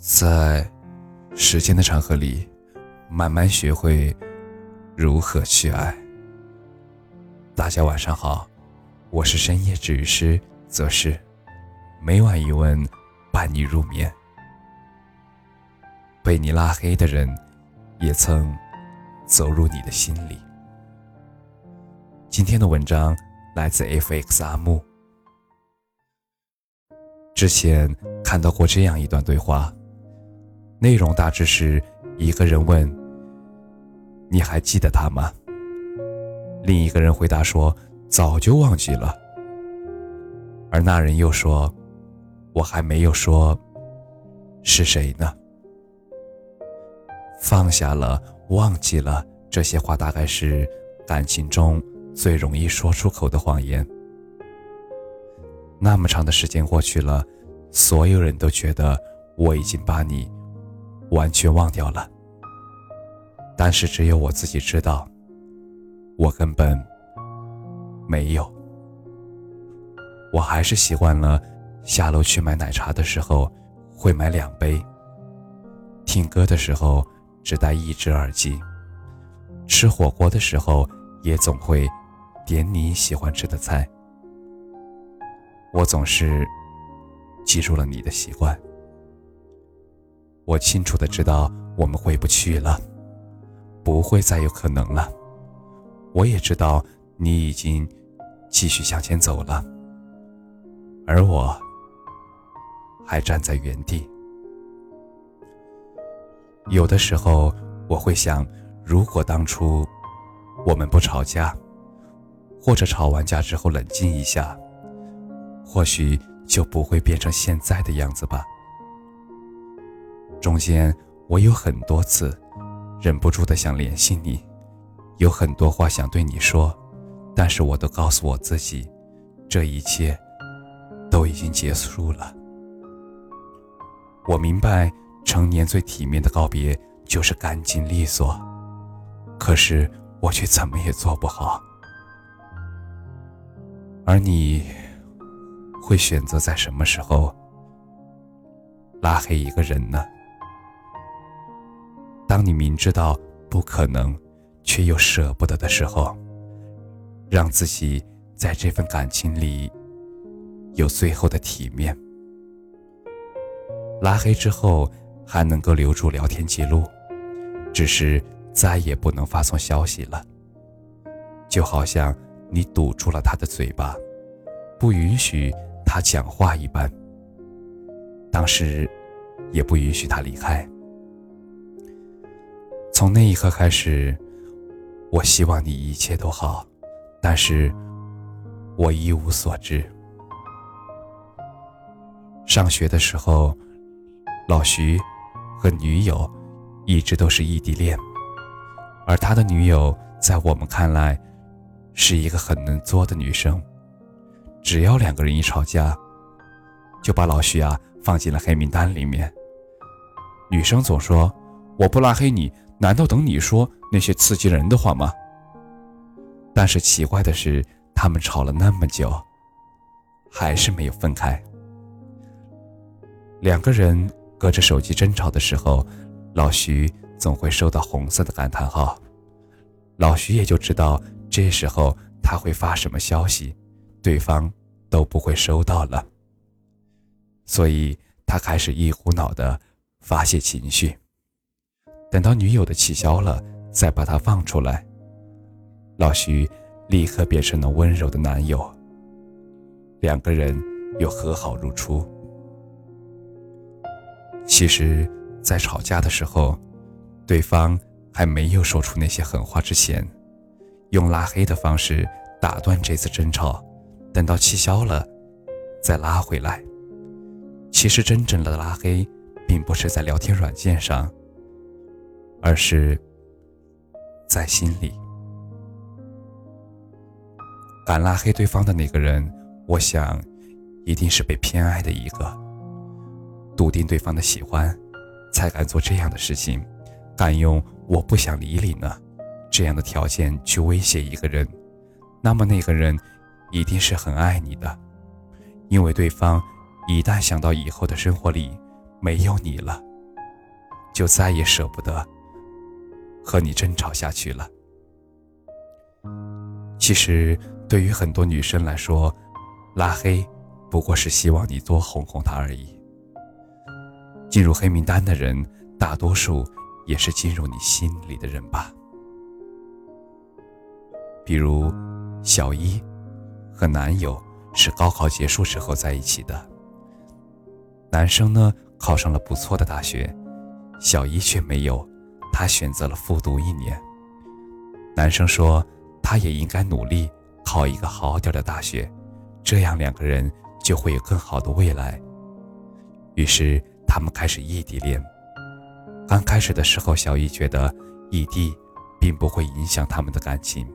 在时间的长河里，慢慢学会如何去爱。大家晚上好，我是深夜治愈师则是，每晚一问伴你入眠。被你拉黑的人，也曾走入你的心里。今天的文章来自 FX 阿木。之前看到过这样一段对话。内容大致是一个人问：“你还记得他吗？”另一个人回答说：“早就忘记了。”而那人又说：“我还没有说是谁呢。”放下了，忘记了，这些话大概是感情中最容易说出口的谎言。那么长的时间过去了，所有人都觉得我已经把你。完全忘掉了，但是只有我自己知道，我根本没有。我还是习惯了下楼去买奶茶的时候会买两杯，听歌的时候只戴一只耳机，吃火锅的时候也总会点你喜欢吃的菜。我总是记住了你的习惯。我清楚的知道我们回不去了，不会再有可能了。我也知道你已经继续向前走了，而我还站在原地。有的时候我会想，如果当初我们不吵架，或者吵完架之后冷静一下，或许就不会变成现在的样子吧。中间，我有很多次忍不住的想联系你，有很多话想对你说，但是我都告诉我自己，这一切都已经结束了。我明白，成年最体面的告别就是干净利索，可是我却怎么也做不好。而你，会选择在什么时候拉黑一个人呢？当你明知道不可能，却又舍不得的时候，让自己在这份感情里有最后的体面。拉黑之后还能够留住聊天记录，只是再也不能发送消息了。就好像你堵住了他的嘴巴，不允许他讲话一般。当时，也不允许他离开。从那一刻开始，我希望你一切都好，但是我一无所知。上学的时候，老徐和女友一直都是异地恋，而他的女友在我们看来是一个很能作的女生，只要两个人一吵架，就把老徐啊放进了黑名单里面。女生总说：“我不拉黑你。”难道等你说那些刺激人的话吗？但是奇怪的是，他们吵了那么久，还是没有分开。两个人隔着手机争吵的时候，老徐总会收到红色的感叹号，老徐也就知道这时候他会发什么消息，对方都不会收到了，所以他开始一股脑的发泄情绪。等到女友的气消了，再把她放出来。老徐立刻变成了温柔的男友。两个人又和好如初。其实，在吵架的时候，对方还没有说出那些狠话之前，用拉黑的方式打断这次争吵，等到气消了，再拉回来。其实，真正的拉黑，并不是在聊天软件上。而是，在心里，敢拉黑对方的那个人，我想，一定是被偏爱的一个。笃定对方的喜欢，才敢做这样的事情，敢用“我不想理你呢”这样的条件去威胁一个人。那么那个人，一定是很爱你的，因为对方一旦想到以后的生活里没有你了，就再也舍不得和你争吵下去了。其实，对于很多女生来说，拉黑不过是希望你多哄哄她而已。进入黑名单的人，大多数也是进入你心里的人吧。比如，小一和男友是高考结束之后在一起的。男生呢考上了不错的大学，小一却没有，他选择了复读一年。男生说，他也应该努力考一个好点的大学，这样两个人就会有更好的未来。于是他们开始异地恋。刚开始的时候，小易觉得异地并不会影响他们的感情，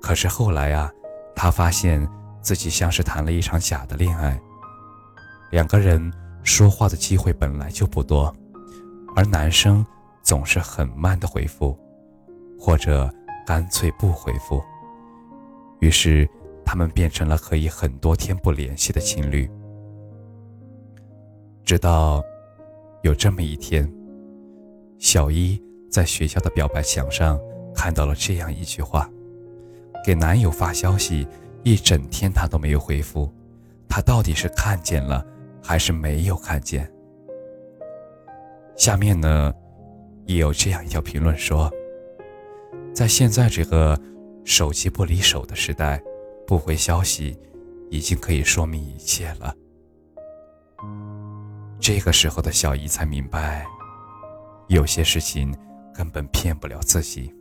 可是后来啊，他发现自己像是谈了一场假的恋爱。两个人说话的机会本来就不多，而男生总是很慢的回复，或者干脆不回复。于是他们变成了可以很多天不联系的情侣。直到有这么一天，小一在学校的表白墙上看到了这样一句话：“给男友发消息一整天，他都没有回复，他到底是看见了？”还是没有看见。下面呢，也有这样一条评论说：“在现在这个手机不离手的时代，不回消息已经可以说明一切了。”这个时候的小姨才明白，有些事情根本骗不了自己。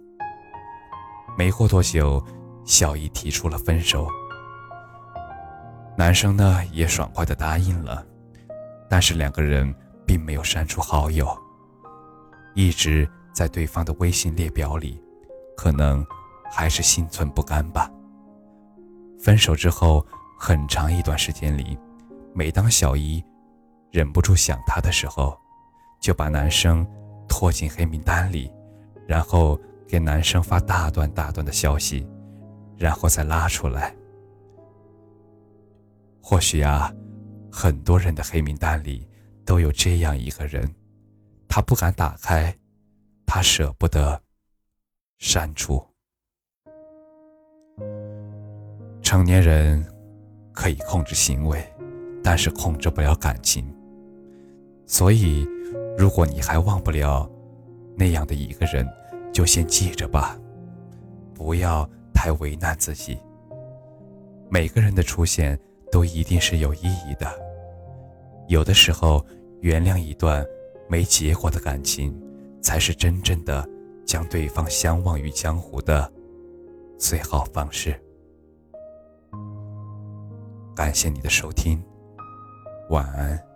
没过多久，小姨提出了分手。男生呢也爽快的答应了，但是两个人并没有删除好友，一直在对方的微信列表里，可能还是心存不甘吧。分手之后很长一段时间里，每当小姨忍不住想他的时候，就把男生拖进黑名单里，然后给男生发大段大段的消息，然后再拉出来。或许啊，很多人的黑名单里都有这样一个人，他不敢打开，他舍不得删除。成年人可以控制行为，但是控制不了感情。所以，如果你还忘不了那样的一个人，就先记着吧，不要太为难自己。每个人的出现。都一定是有意义的。有的时候，原谅一段没结果的感情，才是真正的将对方相忘于江湖的最好方式。感谢你的收听，晚安。